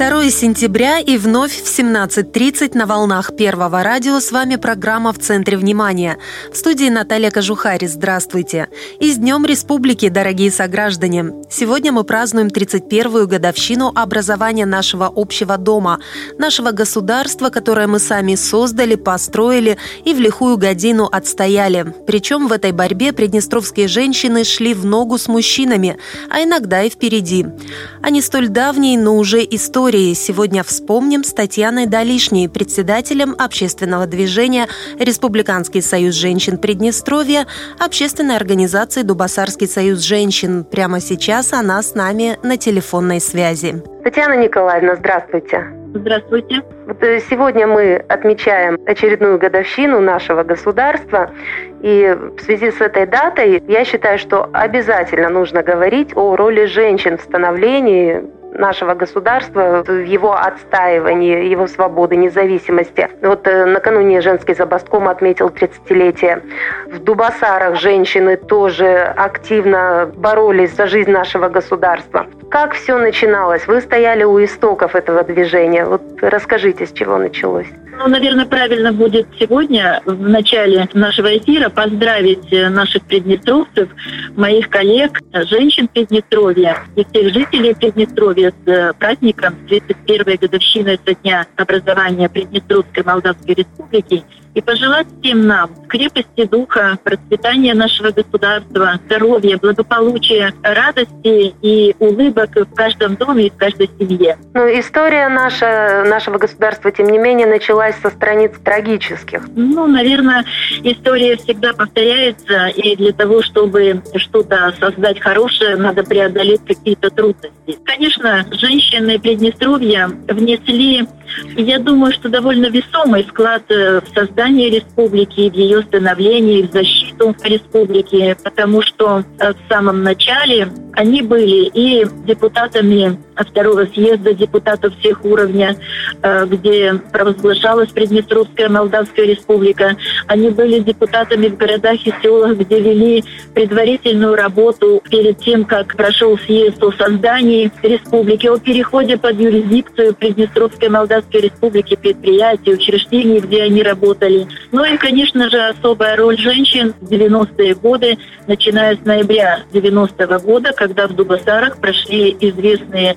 2 сентября и вновь в 17.30 на волнах Первого радио с вами программа «В центре внимания». В студии Наталья Кожухари. Здравствуйте. И с Днем Республики, дорогие сограждане. Сегодня мы празднуем 31-ю годовщину образования нашего общего дома, нашего государства, которое мы сами создали, построили и в лихую годину отстояли. Причем в этой борьбе приднестровские женщины шли в ногу с мужчинами, а иногда и впереди. Они столь давние, но уже истории истории сегодня вспомним с Татьяной Далишней, председателем общественного движения Республиканский союз женщин Приднестровья, общественной организации Дубасарский союз женщин. Прямо сейчас она с нами на телефонной связи. Татьяна Николаевна, здравствуйте. Здравствуйте. Вот э, сегодня мы отмечаем очередную годовщину нашего государства. И в связи с этой датой я считаю, что обязательно нужно говорить о роли женщин в становлении нашего государства в его отстаивании, его свободы, независимости. Вот э, накануне женский забастком отметил 30-летие. В Дубасарах женщины тоже активно боролись за жизнь нашего государства. Как все начиналось? Вы стояли у истоков этого движения. Вот расскажите, с чего началось. Ну, наверное, правильно будет сегодня, в начале нашего эфира, поздравить э, наших приднестровцев, моих коллег, женщин Приднестровья и всех жителей Приднестровья с э, праздником 31-й годовщины со дня образования Приднестровской Молдавской Республики и пожелать всем нам крепости духа, процветания нашего государства, здоровья, благополучия, радости и улыбок в каждом доме и в каждой семье. Ну, история наша, нашего государства, тем не менее, началась со страниц трагических. Ну, наверное, история всегда повторяется, и для того, чтобы что-то создать хорошее, надо преодолеть какие-то трудности. Конечно, женщины Приднестровья внесли, я думаю, что довольно весомый вклад в создание создание республики, в ее становление, в защиту республики, потому что э, в самом начале они были и депутатами второго съезда депутатов всех уровней, э, где провозглашалась Приднестровская Молдавская республика. Они были депутатами в городах и селах, где вели предварительную работу перед тем, как прошел съезд о создании республики, о переходе под юрисдикцию Приднестровской Молдавской республики, предприятий, учреждений, где они работали. Ну и, конечно же, особая роль женщин в 90-е годы, начиная с ноября 90-го года, когда в Дубасарах прошли известные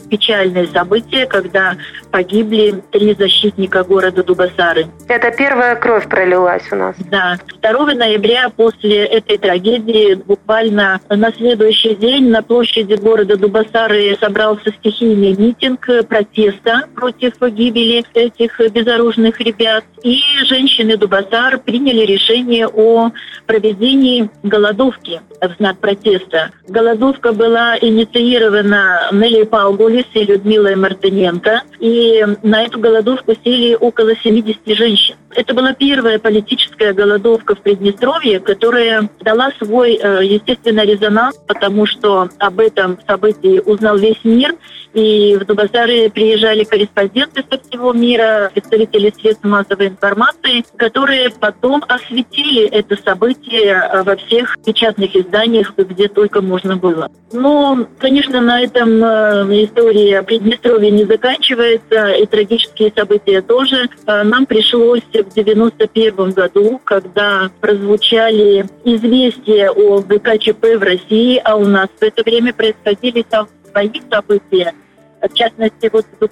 печальные события, когда погибли три защитника города Дубасары. Это первая кровь пролилась у нас. Да. 2 ноября после этой трагедии буквально на следующий день на площади города Дубасары собрался стихийный митинг протеста против гибели этих безоружных ребят. И женщины Дубасар приняли решение о проведении голодовки в знак протеста. Голодовка была инициирована Нелли Паугули, и Людмилой Мартыненко. И на эту голодовку сели около 70 женщин. Это была первая политическая голодовка в Приднестровье, которая дала свой, э, естественно, резонанс, потому что об этом событии узнал весь мир. И в Дубасары приезжали корреспонденты со всего мира, представители средств массовой информации, которые потом осветили это событие э, во всех печатных изданиях, где только можно было. Но, конечно, на этом э, история Приднестровья не заканчивается, и трагические события тоже. Нам пришлось в 91 году, когда прозвучали известия о ГКЧП в России, а у нас в это время происходили там свои события, в частности, вот в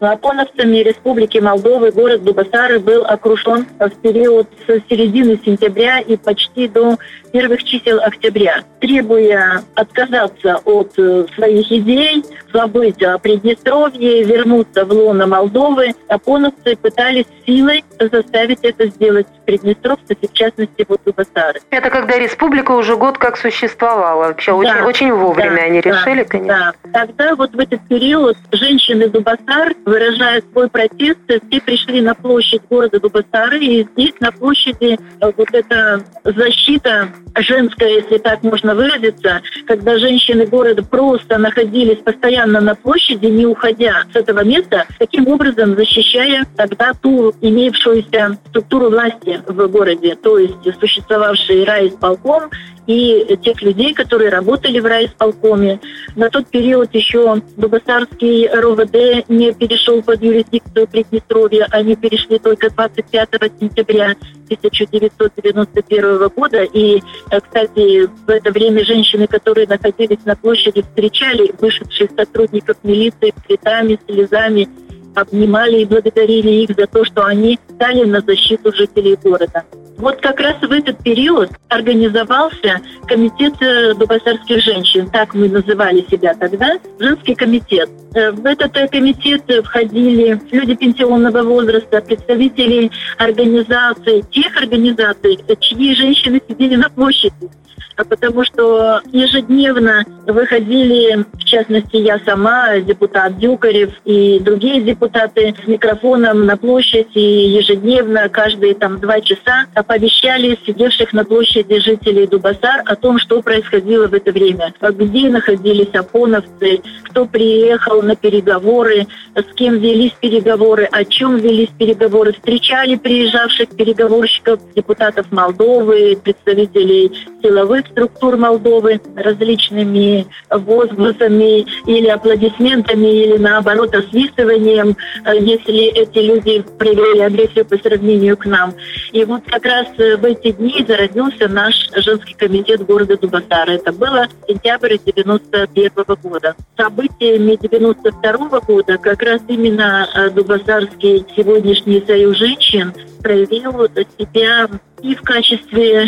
Дубасарах. Лапоновцами Республики Молдовы город Дубасары был окружен в период с середины сентября и почти до первых чисел октября, требуя отказаться от э, своих идей, забыть о Приднестровье, вернуться в лоно Молдовы. Апоновцы пытались силой заставить это сделать приднестровцев, и в частности вот Дубасары. Это когда республика уже год как существовала. Вообще да, очень, очень вовремя да, они решили, да, конечно. Да. Тогда вот в этот период период женщины Дубасар, выражая свой протест, все пришли на площадь города Дубасары, и здесь на площади э, вот эта защита женская, если так можно выразиться, когда женщины города просто находились постоянно на площади, не уходя с этого места, таким образом защищая тогда ту имевшуюся структуру власти в городе, то есть существовавший райисполком и тех людей, которые работали в райисполкоме. На тот период еще Дубасарский РОВД не перешел под юрисдикцию Приднестровья, они перешли только 25 сентября 1991 года. И, э, кстати, в это время женщины, которые находились на площади, встречали вышедших сотрудников милиции цветами, слезами, обнимали и благодарили их за то, что они стали на защиту жителей города. Вот как раз в этот период организовался комитет э, дубасарских женщин, так мы называли себя тогда, женский комитет. Э, в этот э, комитет входили люди пенсионного возраста, представители организаций, тех организаций, чьи женщины сидели на площади потому что ежедневно выходили, в частности, я сама, депутат Дюкарев и другие депутаты с микрофоном на площадь, и ежедневно, каждые там два часа оповещали сидевших на площади жителей Дубасар о том, что происходило в это время, где находились опоновцы, кто приехал на переговоры, с кем велись переговоры, о чем велись переговоры, встречали приезжавших переговорщиков, депутатов Молдовы, представителей силовых структур Молдовы различными возгласами или аплодисментами, или наоборот освистыванием, э, если эти люди привели агрессию по сравнению к нам. И вот как раз э, в эти дни зародился наш женский комитет города Дубасара. Это было сентябрь 91 года. Событиями 92 года как раз именно э, Дубасарский сегодняшний союз женщин проявил себя и в качестве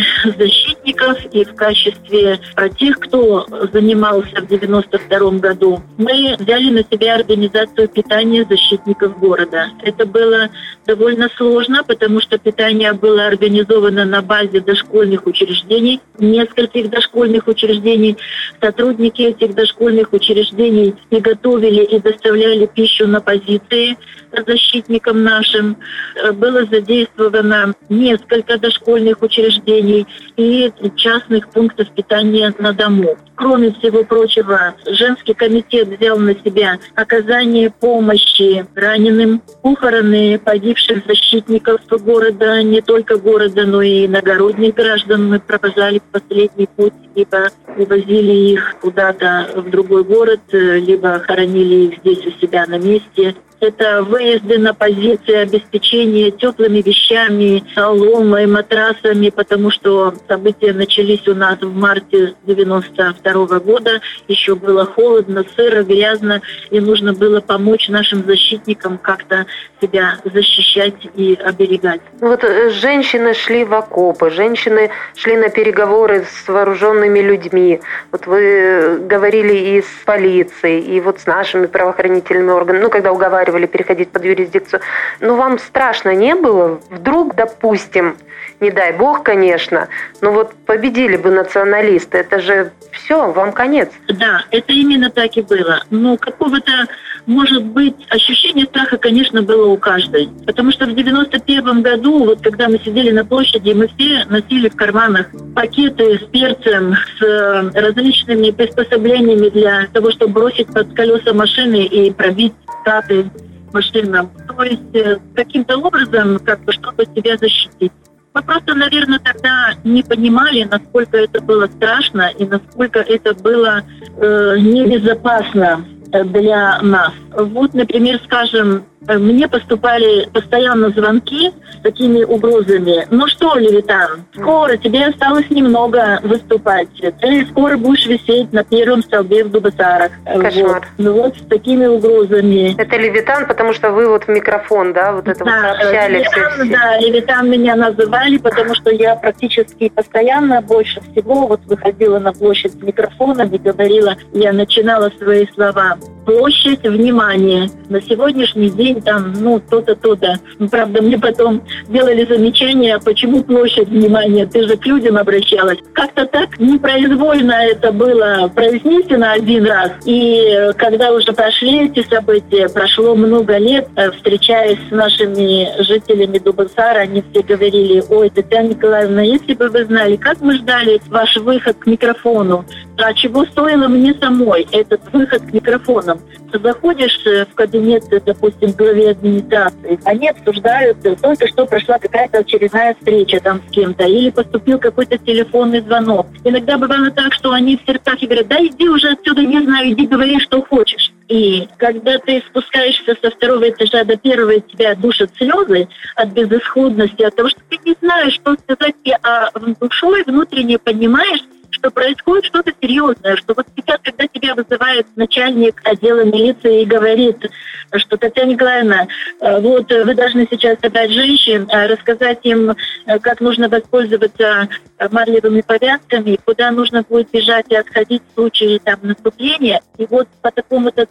защитников, и в качестве тех, кто занимался в 92 году. Мы взяли на себя организацию питания защитников города. Это было довольно сложно, потому что питание было организовано на базе дошкольных учреждений, нескольких дошкольных учреждений. Сотрудники этих дошкольных учреждений и готовили и доставляли пищу на позиции защитникам нашим. Было задействовано несколько дошкольных учреждений и частных пунктов питания на дому. Кроме всего прочего, женский комитет взял на себя оказание помощи раненым, похороны погибших защитников города, не только города, но и иногородних граждан. Мы провожали в последний путь, либо увозили их куда-то в другой город, либо хоронили их здесь у себя на месте. Это выезды на позиции обеспечения теплыми вещами, соломой, матрасами, потому что события начались у нас в марте 92 года. Еще было холодно, сыро, грязно, и нужно было помочь нашим защитникам как-то себя защищать и оберегать. Вот э, женщины шли в окопы, женщины шли на переговоры с вооруженными людьми. Вот вы говорили и с полицией, и вот с нашими правоохранительными органами, ну, когда уговаривали уговаривали переходить под юрисдикцию. Но вам страшно не было? Вдруг, допустим, не дай бог, конечно, но вот победили бы националисты, это же все, вам конец. Да, это именно так и было. Но какого-то, может быть, ощущение страха, конечно, было у каждой. Потому что в 91 году, вот когда мы сидели на площади, мы все носили в карманах пакеты с перцем, с э, различными приспособлениями для того, чтобы бросить под колеса машины и пробить статы машинам. То есть э, каким-то образом, как бы, чтобы себя защитить. Мы просто, наверное, тогда не понимали, насколько это было страшно и насколько это было э, небезопасно для нас. Вот, например, скажем, мне поступали постоянно звонки с такими угрозами. Ну что, Левитан, скоро тебе осталось немного выступать. Ты скоро будешь висеть на первом столбе в Дубасарах. Кошмар. Вот. Ну вот с такими угрозами. Это Левитан, потому что вы вот в микрофон, да, вот это да, вот сообщали Левитан, все, все. Да, Левитан меня называли, потому что я практически постоянно больше всего вот выходила на площадь с микрофоном и говорила, я начинала свои слова площадь внимания. На сегодняшний день там, ну, то-то, то-то. Ну, правда, мне потом делали замечание, почему площадь внимания, ты же к людям обращалась. Как-то так непроизвольно это было произнесено один раз. И когда уже прошли эти события, прошло много лет, э, встречаясь с нашими жителями Дубасара, они все говорили, ой, Татьяна Николаевна, если бы вы знали, как мы ждали ваш выход к микрофону, а чего стоило мне самой этот выход к микрофонам. Заходишь э, в кабинет, допустим, главе администрации, они обсуждают, э, только что прошла какая-то очередная встреча там с кем-то, или поступил какой-то телефонный звонок. Иногда бывало так, что они в сердцах и говорят, да иди уже отсюда, не знаю, иди говори, что хочешь. И когда ты спускаешься со второго этажа до первого, тебя душат слезы от безысходности, от того, что ты не знаешь, что сказать, а душой внутренне понимаешь, что происходит что-то серьезное, что вот сейчас, когда тебя вызывает начальник отдела милиции и говорит, что Татьяна Николаевна, э, вот вы должны сейчас собрать женщин, э, рассказать им, э, как нужно воспользоваться марлевыми повязками, куда нужно будет бежать и отходить в случае там, наступления. И вот по такому-то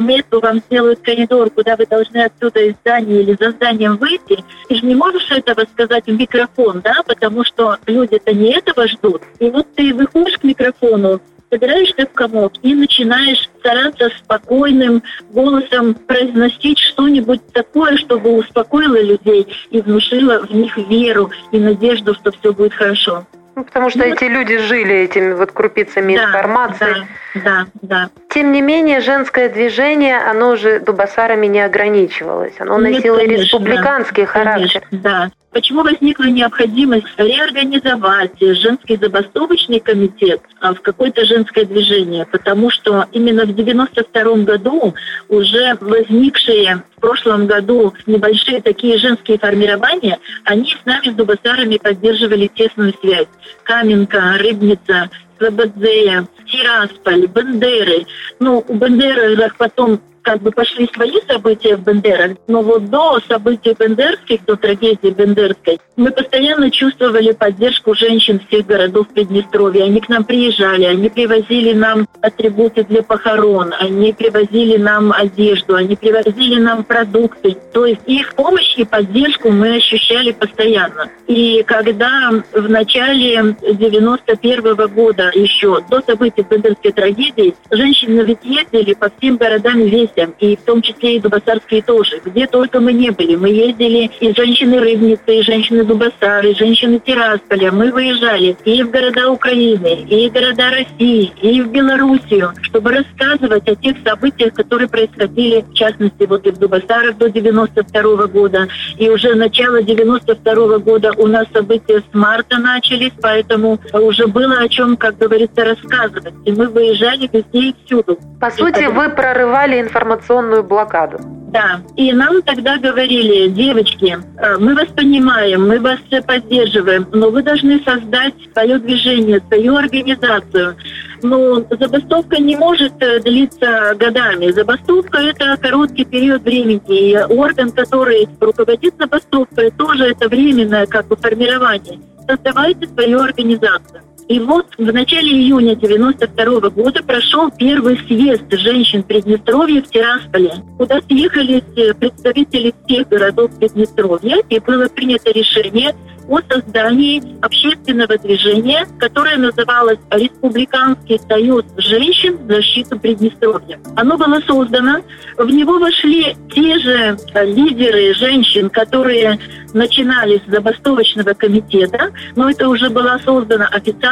месту вам сделают коридор, куда вы должны отсюда из здания или за зданием выйти. Ты же не можешь этого сказать в микрофон, да, потому что люди-то не этого ждут. И вот ты выходишь к микрофону, собираешься в комок и начинаешь стараться спокойным голосом произносить что-нибудь такое, чтобы успокоило людей и внушило в них веру и надежду, что все будет хорошо. Ну, потому что ну, эти люди жили этими вот крупицами да, информации. Да, да, да. Тем не менее, женское движение, оно уже дубасарами не ограничивалось. Оно Нет, носило конечно, республиканский характер. Конечно, да. Почему возникла необходимость реорганизовать женский забастовочный комитет а, в какое-то женское движение? Потому что именно в 92 году уже возникшие в прошлом году небольшие такие женские формирования, они с нами, с Дубасарами, поддерживали тесную связь. Каменка, Рыбница, Слободзея, Тирасполь, Бендеры. Ну, у Бендеры потом как бы пошли свои события в Бендерах, но вот до событий бендерских, до трагедии бендерской, мы постоянно чувствовали поддержку женщин всех городов Приднестровья. Они к нам приезжали, они привозили нам атрибуты для похорон, они привозили нам одежду, они привозили нам продукты. То есть их помощь и поддержку мы ощущали постоянно. И когда в начале 91 -го года еще, до событий бендерской трагедии, женщины ведь ездили по всем городам весь детям, и в том числе и дубасарские тоже. Где только мы не были. Мы ездили и женщины-рыбницы, и женщины-дубасары, и женщины Тирасполя. Мы выезжали и в города Украины, и в города России, и в Белоруссию, чтобы рассказывать о тех событиях, которые происходили, в частности, вот и в Дубасарах до 92 -го года. И уже начало 92 -го года у нас события с марта начались, поэтому уже было о чем, как говорится, рассказывать. И мы выезжали везде и всюду. По сути, вы прорывали информацию информационную блокаду. Да, и нам тогда говорили, девочки, э, мы вас понимаем, мы вас поддерживаем, но вы должны создать свое движение, свою организацию. Но забастовка не может э, длиться годами. Забастовка – это короткий период времени. И орган, который руководит забастовкой, тоже это временное как бы формирование. Создавайте свою организацию. И вот в начале июня 92 года прошел первый съезд женщин Приднестровья в Тирасполе, куда съехались э, представители всех городов Приднестровья, и было принято решение о создании общественного движения, которое называлось Республиканский союз женщин в защиту Приднестровья. Оно было создано, в него вошли те же э, лидеры женщин, которые начинали с забастовочного комитета, но это уже была создана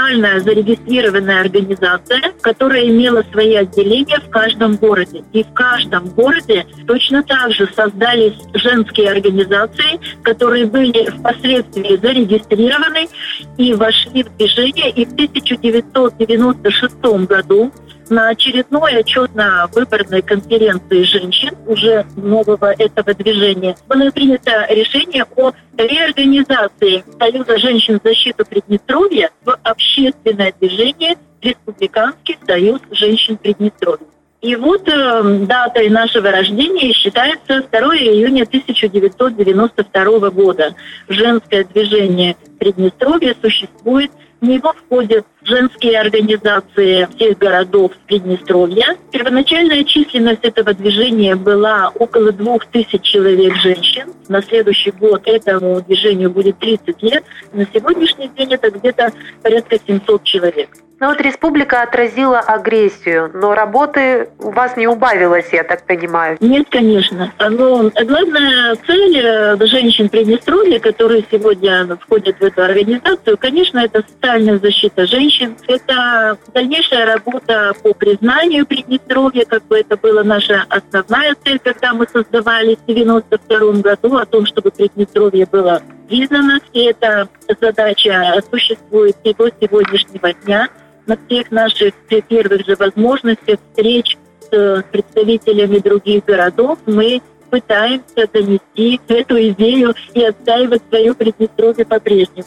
официальная зарегистрированная организация, которая имела свои отделения в каждом городе. И в каждом городе точно так же создались женские организации, которые были впоследствии зарегистрированы и вошли в движение. И в 1996 году на очередной отчетно-выборной конференции женщин уже нового этого движения было принято решение о реорганизации Союза женщин в защиту Приднестровья в общественное движение Республиканский союз женщин Приднестровья. И вот э, датой нашего рождения считается 2 июня 1992 года. Женское движение Приднестровья существует в него входят женские организации всех городов Приднестровья. Первоначальная численность этого движения была около двух тысяч человек женщин. На следующий год этому движению будет 30 лет. На сегодняшний день это где-то порядка 700 человек. Ну вот республика отразила агрессию, но работы у вас не убавилось, я так понимаю. Нет, конечно. Но главная цель э, женщин Приднестровья, которые сегодня входят в эту организацию, конечно, это социальная защита женщин. Это дальнейшая работа по признанию Приднестровья, как бы это была наша основная цель, когда мы создавали в 92 году, о том, чтобы Приднестровье было признано. И эта задача существует и до сегодняшнего дня на всех наших первых же возможностях встреч с представителями других городов мы пытаемся донести эту идею и отстаивать свою Приднестровье по-прежнему.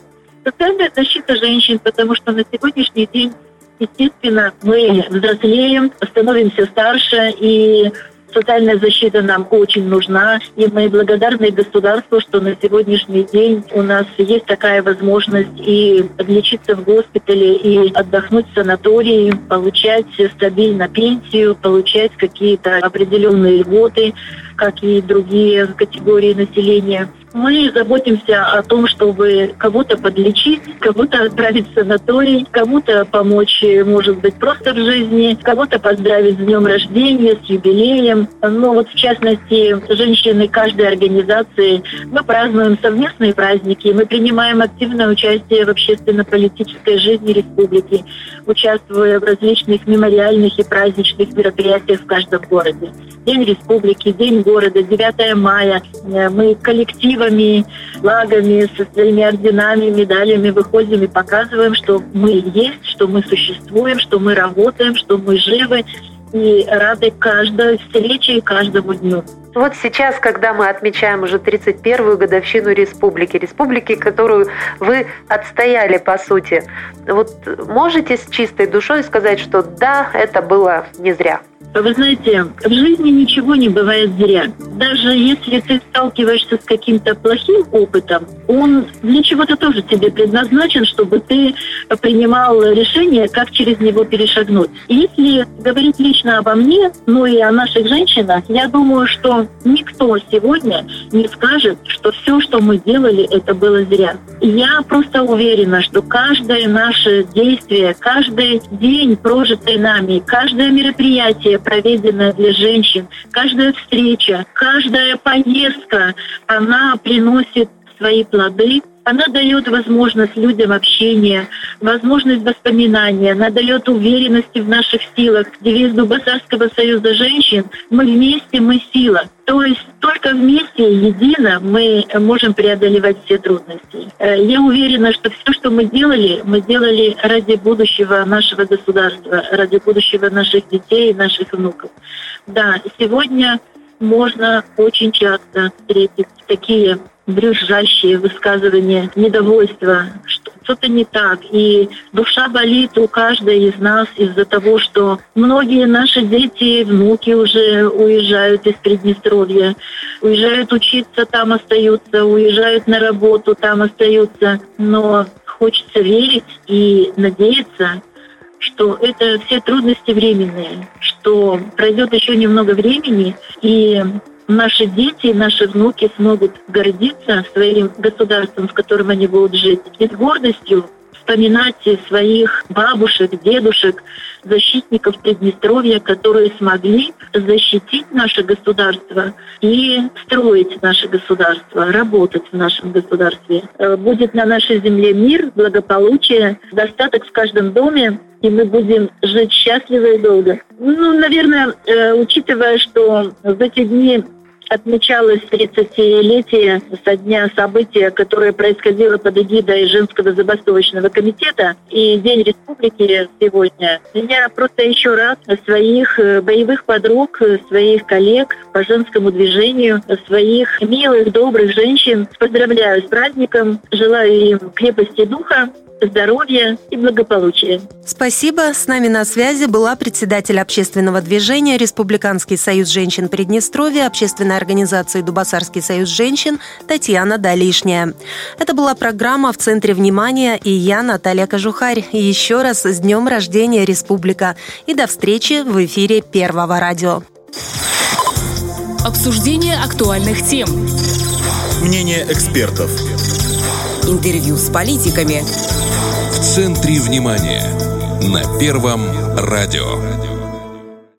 Социальная защита женщин, потому что на сегодняшний день, естественно, мы взрослеем, становимся старше, и Социальная защита нам очень нужна, и мы благодарны государству, что на сегодняшний день у нас есть такая возможность и лечиться в госпитале, и отдохнуть в санатории, получать стабильно пенсию, получать какие-то определенные льготы, как и другие категории населения. Мы заботимся о том, чтобы кого-то подлечить, кого-то отправить в санаторий, кому-то помочь, может быть, просто в жизни, кого-то поздравить с днем рождения, с юбилеем. Но вот в частности, женщины каждой организации, мы празднуем совместные праздники, мы принимаем активное участие в общественно-политической жизни республики, участвуя в различных мемориальных и праздничных мероприятиях в каждом городе. День республики, День города, 9 мая. Мы коллектив коллективами, флагами, со своими орденами, медалями выходим и показываем, что мы есть, что мы существуем, что мы работаем, что мы живы и рады каждой встрече и каждому дню. Вот сейчас, когда мы отмечаем уже 31-ю годовщину республики, республики, которую вы отстояли, по сути, вот можете с чистой душой сказать, что да, это было не зря? Вы знаете, в жизни ничего не бывает зря. Даже если ты сталкиваешься с каким-то плохим опытом, он для чего-то тоже тебе предназначен, чтобы ты принимал решение, как через него перешагнуть. Если говорить лично обо мне, ну и о наших женщинах, я думаю, что никто сегодня не скажет, что все, что мы делали, это было зря. Я просто уверена, что каждое наше действие, каждый день, прожитый нами, каждое мероприятие, проведенная для женщин, каждая встреча, каждая поездка, она приносит свои плоды, она дает возможность людям общения, возможность воспоминания, она дает уверенности в наших силах. Девиз Дубасарского союза женщин «Мы вместе, мы сила». То есть только вместе, едино мы можем преодолевать все трудности. Э, я уверена, что все, что мы делали, мы делали ради будущего нашего государства, ради будущего наших детей и наших внуков. Да, сегодня можно очень часто встретить такие брюзжащие высказывания недовольства, что что-то не так. И душа болит у каждой из нас из-за того, что многие наши дети внуки уже уезжают из Приднестровья, уезжают учиться, там остаются, уезжают на работу, там остаются. Но хочется верить и надеяться, что это все трудности временные, что пройдет еще немного времени, и наши дети, наши внуки смогут гордиться своим государством, в котором они будут жить, и с гордостью вспоминать своих бабушек, дедушек, защитников Приднестровья, которые смогли защитить наше государство и строить наше государство, работать в нашем государстве. Э, будет на нашей земле мир, благополучие, достаток в каждом доме, и мы будем жить счастливо и долго. Ну, наверное, э, учитывая, что в эти дни отмечалось 30-летие со дня события, которое происходило под эгидой Женского забастовочного комитета и День Республики сегодня. Я просто еще раз своих э, боевых подруг, своих коллег по женскому движению, своих милых, добрых женщин поздравляю с праздником, желаю им крепости духа, здоровья и благополучия. Спасибо. С нами на связи была председатель общественного движения Республиканский союз женщин Приднестровья, общественной организации Дубасарский союз женщин Татьяна Далишняя. Это была программа «В центре внимания» и я, Наталья Кожухарь. И еще раз с днем рождения Республика. И до встречи в эфире Первого радио. Обсуждение актуальных тем. Мнение экспертов. Интервью с политиками. В центре внимания. На Первом радио.